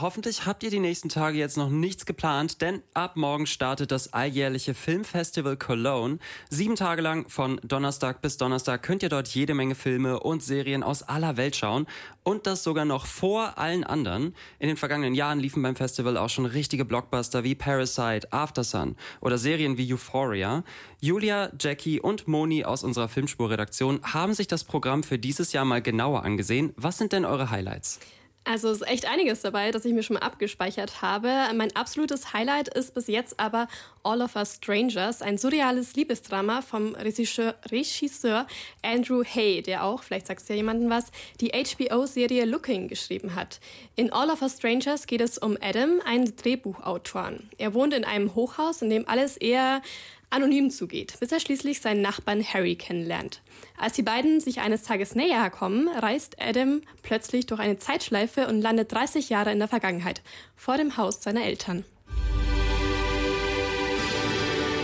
Hoffentlich habt ihr die nächsten Tage jetzt noch nichts geplant, denn ab morgen startet das alljährliche Filmfestival Cologne. Sieben Tage lang von Donnerstag bis Donnerstag könnt ihr dort jede Menge Filme und Serien aus aller Welt schauen und das sogar noch vor allen anderen. In den vergangenen Jahren liefen beim Festival auch schon richtige Blockbuster wie Parasite, Aftersun oder Serien wie Euphoria. Julia, Jackie und Moni aus unserer Filmspurredaktion haben sich das Programm für dieses Jahr mal genauer angesehen. Was sind denn eure Highlights? Also ist echt einiges dabei, das ich mir schon mal abgespeichert habe. Mein absolutes Highlight ist bis jetzt aber All of Us Strangers, ein surreales Liebesdrama vom Regisseur, Regisseur Andrew Hay, der auch, vielleicht sagt es ja jemandem was, die HBO-Serie Looking geschrieben hat. In All of Us Strangers geht es um Adam, einen Drehbuchautoren. Er wohnt in einem Hochhaus, in dem alles eher anonym zugeht, bis er schließlich seinen Nachbarn Harry kennenlernt. Als die beiden sich eines Tages näher kommen, reist Adam plötzlich durch eine Zeitschleife und landet 30 Jahre in der Vergangenheit, vor dem Haus seiner Eltern.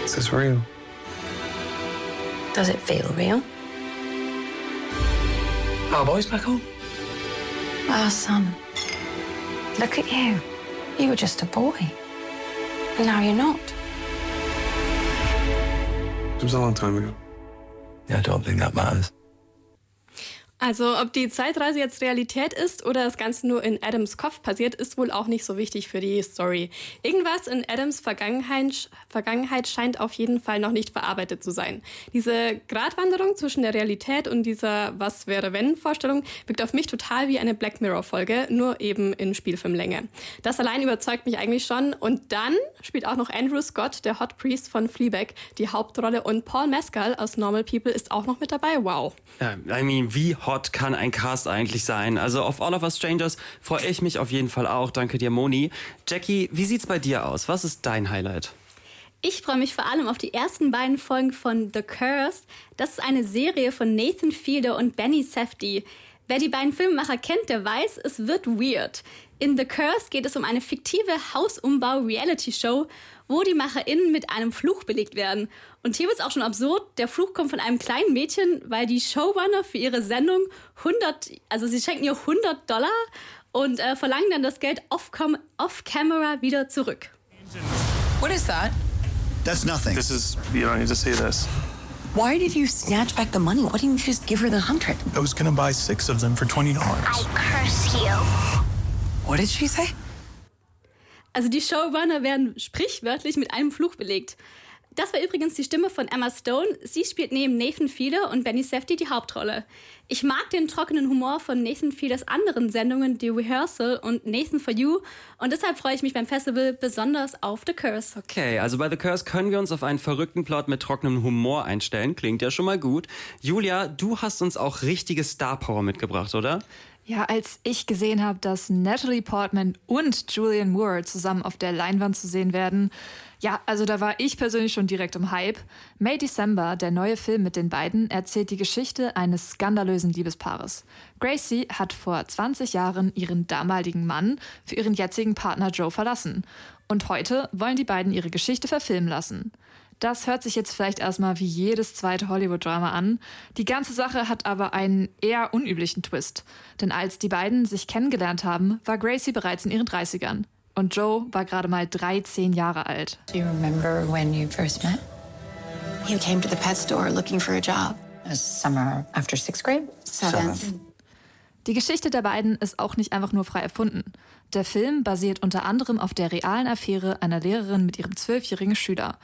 Is this real? Does it feel real? Our boys back home? Our son. Look at you. You were just a boy. And now you're not. It was a long time ago. Yeah, I don't think that matters. Also ob die Zeitreise jetzt Realität ist oder das Ganze nur in Adams Kopf passiert, ist wohl auch nicht so wichtig für die Story. Irgendwas in Adams Vergangenheit, Vergangenheit scheint auf jeden Fall noch nicht verarbeitet zu sein. Diese Gratwanderung zwischen der Realität und dieser Was wäre wenn Vorstellung wirkt auf mich total wie eine Black Mirror Folge, nur eben in Spielfilmlänge. Das allein überzeugt mich eigentlich schon und dann spielt auch noch Andrew Scott, der Hot Priest von Fleabag, die Hauptrolle und Paul Mescal aus Normal People ist auch noch mit dabei. Wow. I mean, wie hot kann ein Cast eigentlich sein? Also auf All of Us Strangers freue ich mich auf jeden Fall auch. Danke dir, Moni. Jackie, wie sieht's bei dir aus? Was ist dein Highlight? Ich freue mich vor allem auf die ersten beiden Folgen von The Curse. Das ist eine Serie von Nathan Fielder und Benny Safdie. Wer die beiden Filmemacher kennt, der weiß, es wird weird. In The Curse geht es um eine fiktive Hausumbau-Reality-Show, wo die MacherInnen mit einem Fluch belegt werden. Und hier wird es auch schon absurd. Der Fluch kommt von einem kleinen Mädchen, weil die Showrunner für ihre Sendung 100, also sie schenken ihr 100 Dollar und äh, verlangen dann das Geld off-camera off wieder zurück. What is that? That's nothing. This is, you don't need to see this. Why did you snatch back the money? Why didn't you just give her the hundred? I was gonna buy six of them for $20. Curse you. What did she say? Also die Showrunner werden sprichwörtlich mit einem Fluch belegt. Das war übrigens die Stimme von Emma Stone. Sie spielt neben Nathan Fielder und Benny Safdie die Hauptrolle. Ich mag den trockenen Humor von Nathan Fielers anderen Sendungen, The Rehearsal und Nathan for You. Und deshalb freue ich mich beim Festival besonders auf The Curse. Okay, also bei The Curse können wir uns auf einen verrückten Plot mit trockenem Humor einstellen. Klingt ja schon mal gut. Julia, du hast uns auch richtige Star Power mitgebracht, oder? Ja, als ich gesehen habe, dass Natalie Portman und Julian Moore zusammen auf der Leinwand zu sehen werden, ja, also da war ich persönlich schon direkt im Hype. May December, der neue Film mit den beiden, erzählt die Geschichte eines skandalösen Liebespaares. Gracie hat vor 20 Jahren ihren damaligen Mann für ihren jetzigen Partner Joe verlassen. Und heute wollen die beiden ihre Geschichte verfilmen lassen. Das hört sich jetzt vielleicht erstmal wie jedes zweite Hollywood-Drama an. Die ganze Sache hat aber einen eher unüblichen Twist. Denn als die beiden sich kennengelernt haben, war Gracie bereits in ihren 30ern. Und Joe war gerade mal 13 Jahre alt. Do you remember when you first met? You came to the pet store looking for a job. A summer after sixth grade? Seventh. Die Geschichte der beiden ist auch nicht einfach nur frei erfunden. Der Film basiert unter anderem auf der realen Affäre einer Lehrerin mit ihrem zwölfjährigen Schüler.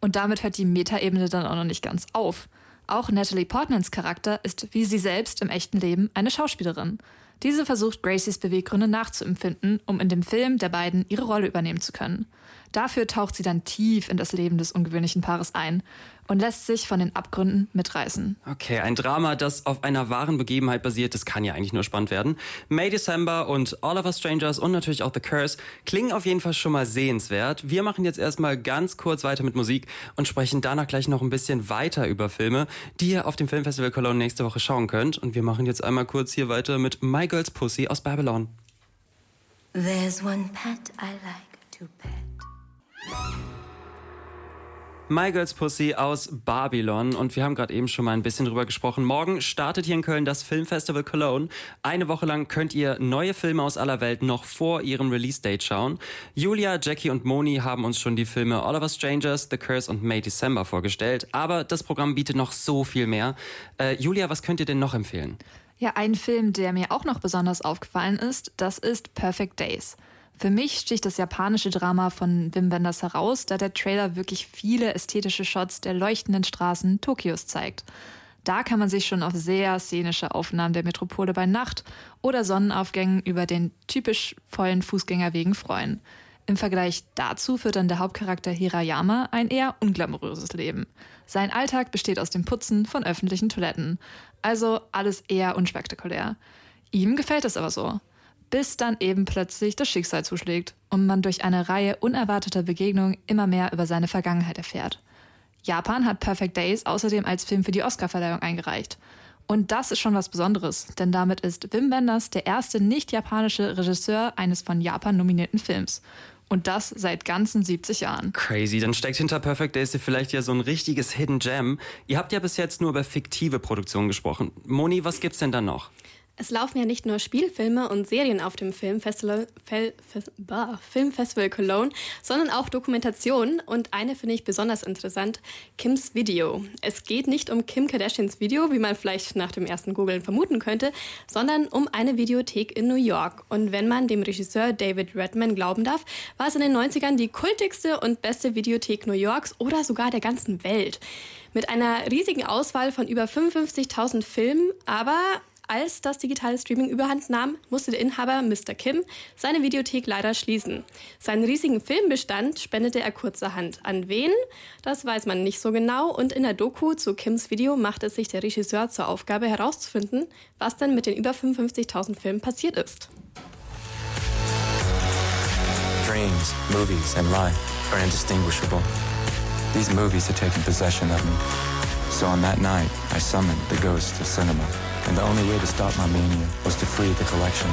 Und damit hört die Metaebene dann auch noch nicht ganz auf. Auch Natalie Portmans Charakter ist wie sie selbst im echten Leben eine Schauspielerin. Diese versucht Gracies Beweggründe nachzuempfinden, um in dem Film der beiden ihre Rolle übernehmen zu können. Dafür taucht sie dann tief in das Leben des ungewöhnlichen Paares ein und lässt sich von den Abgründen mitreißen. Okay, ein Drama, das auf einer wahren Begebenheit basiert, das kann ja eigentlich nur spannend werden. May December und All of Us Strangers und natürlich auch The Curse klingen auf jeden Fall schon mal sehenswert. Wir machen jetzt erstmal ganz kurz weiter mit Musik und sprechen danach gleich noch ein bisschen weiter über Filme, die ihr auf dem Filmfestival Cologne nächste Woche schauen könnt. Und wir machen jetzt einmal kurz hier weiter mit My Girl's Pussy aus Babylon. There's one pet I like to pet. My Girls Pussy aus Babylon und wir haben gerade eben schon mal ein bisschen drüber gesprochen. Morgen startet hier in Köln das Filmfestival Cologne. Eine Woche lang könnt ihr neue Filme aus aller Welt noch vor ihrem Release-Date schauen. Julia, Jackie und Moni haben uns schon die Filme Us Strangers, The Curse und May December vorgestellt, aber das Programm bietet noch so viel mehr. Äh, Julia, was könnt ihr denn noch empfehlen? Ja, ein Film, der mir auch noch besonders aufgefallen ist, das ist Perfect Days. Für mich sticht das japanische Drama von Wim Wenders heraus, da der Trailer wirklich viele ästhetische Shots der leuchtenden Straßen Tokios zeigt. Da kann man sich schon auf sehr szenische Aufnahmen der Metropole bei Nacht oder Sonnenaufgängen über den typisch vollen Fußgängerwegen freuen. Im Vergleich dazu führt dann der Hauptcharakter Hirayama ein eher unglamouröses Leben. Sein Alltag besteht aus dem Putzen von öffentlichen Toiletten. Also alles eher unspektakulär. Ihm gefällt es aber so bis dann eben plötzlich das Schicksal zuschlägt und man durch eine Reihe unerwarteter Begegnungen immer mehr über seine Vergangenheit erfährt. Japan hat Perfect Days außerdem als Film für die Oscarverleihung eingereicht. Und das ist schon was Besonderes, denn damit ist Wim Wenders der erste nicht-japanische Regisseur eines von Japan nominierten Films. Und das seit ganzen 70 Jahren. Crazy, dann steckt hinter Perfect Days vielleicht ja so ein richtiges Hidden Gem. Ihr habt ja bis jetzt nur über fiktive Produktionen gesprochen. Moni, was gibt's denn da noch? Es laufen ja nicht nur Spielfilme und Serien auf dem Filmfestival, Fel, Fes, bah, Filmfestival Cologne, sondern auch Dokumentationen. Und eine finde ich besonders interessant, Kims Video. Es geht nicht um Kim Kardashians Video, wie man vielleicht nach dem ersten Googlen vermuten könnte, sondern um eine Videothek in New York. Und wenn man dem Regisseur David Redman glauben darf, war es in den 90ern die kultigste und beste Videothek New Yorks oder sogar der ganzen Welt. Mit einer riesigen Auswahl von über 55.000 Filmen, aber als das digitale Streaming überhand nahm, musste der Inhaber Mr. Kim seine Videothek leider schließen. Seinen riesigen Filmbestand spendete er kurzerhand. An wen? Das weiß man nicht so genau. Und in der Doku zu Kims Video macht es sich der Regisseur zur Aufgabe herauszufinden, was denn mit den über 55.000 Filmen passiert ist. Dreams, movies and life are indistinguishable. These movies had taken possession of me. So on that night, I summoned the ghost of cinema. And the only way to stop my mania was to free the collection.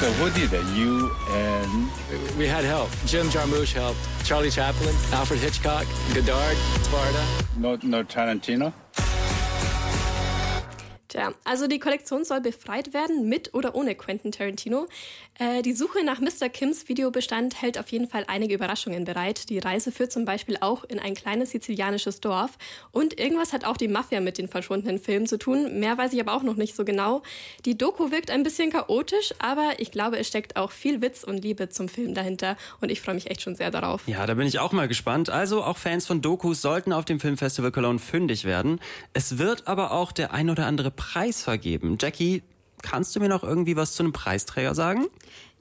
So who did it? You and we had help. Jim Jarmusch helped. Charlie Chaplin, Alfred Hitchcock, Godard, Sparta. No, no Tarantino. Tja, also die Kollektion soll befreit werden, mit oder ohne Quentin Tarantino. Äh, die Suche nach Mr. Kims Videobestand hält auf jeden Fall einige Überraschungen bereit. Die Reise führt zum Beispiel auch in ein kleines sizilianisches Dorf. Und irgendwas hat auch die Mafia mit den verschwundenen Filmen zu tun. Mehr weiß ich aber auch noch nicht so genau. Die Doku wirkt ein bisschen chaotisch, aber ich glaube, es steckt auch viel Witz und Liebe zum Film dahinter. Und ich freue mich echt schon sehr darauf. Ja, da bin ich auch mal gespannt. Also auch Fans von Dokus sollten auf dem Filmfestival Cologne fündig werden. Es wird aber auch der ein oder andere Preis vergeben. Jackie, kannst du mir noch irgendwie was zu einem Preisträger sagen?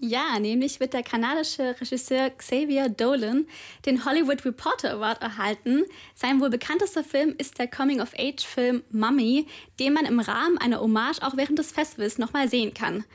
Ja, nämlich wird der kanadische Regisseur Xavier Dolan den Hollywood Reporter Award erhalten. Sein wohl bekanntester Film ist der Coming-of-Age-Film Mummy, den man im Rahmen einer Hommage auch während des Festivals nochmal sehen kann.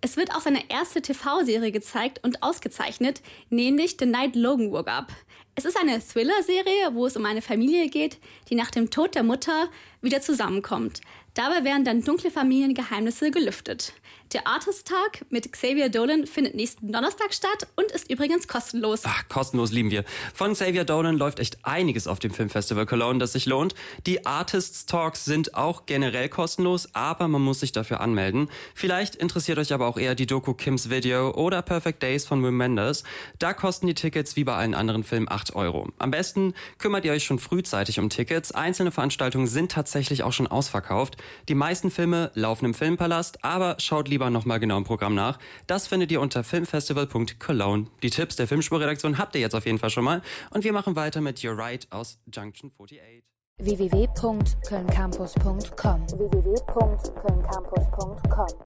Es wird auch seine erste TV-Serie gezeigt und ausgezeichnet, nämlich The Night Logan Woke Up. Es ist eine Thriller-Serie, wo es um eine Familie geht, die nach dem Tod der Mutter wieder zusammenkommt. Dabei werden dann dunkle Familiengeheimnisse gelüftet. Der Artist Tag mit Xavier Dolan findet nächsten Donnerstag statt und ist übrigens kostenlos. Ach, kostenlos lieben wir. Von Xavier Dolan läuft echt einiges auf dem Filmfestival Cologne, das sich lohnt. Die Artists Talks sind auch generell kostenlos, aber man muss sich dafür anmelden. Vielleicht interessiert euch aber auch eher die Doku Kims Video oder Perfect Days von Wim Wenders. Da kosten die Tickets wie bei allen anderen Filmen 8 Euro. Am besten kümmert ihr euch schon frühzeitig um Tickets. Einzelne Veranstaltungen sind tatsächlich auch schon ausverkauft. Die meisten Filme laufen im Filmpalast, aber schaut lieber nochmal genau im Programm nach. Das findet ihr unter filmfestival.cologne. Die Tipps der Filmspurredaktion habt ihr jetzt auf jeden Fall schon mal. Und wir machen weiter mit You're Right aus Junction 48 www.kölncampus.com www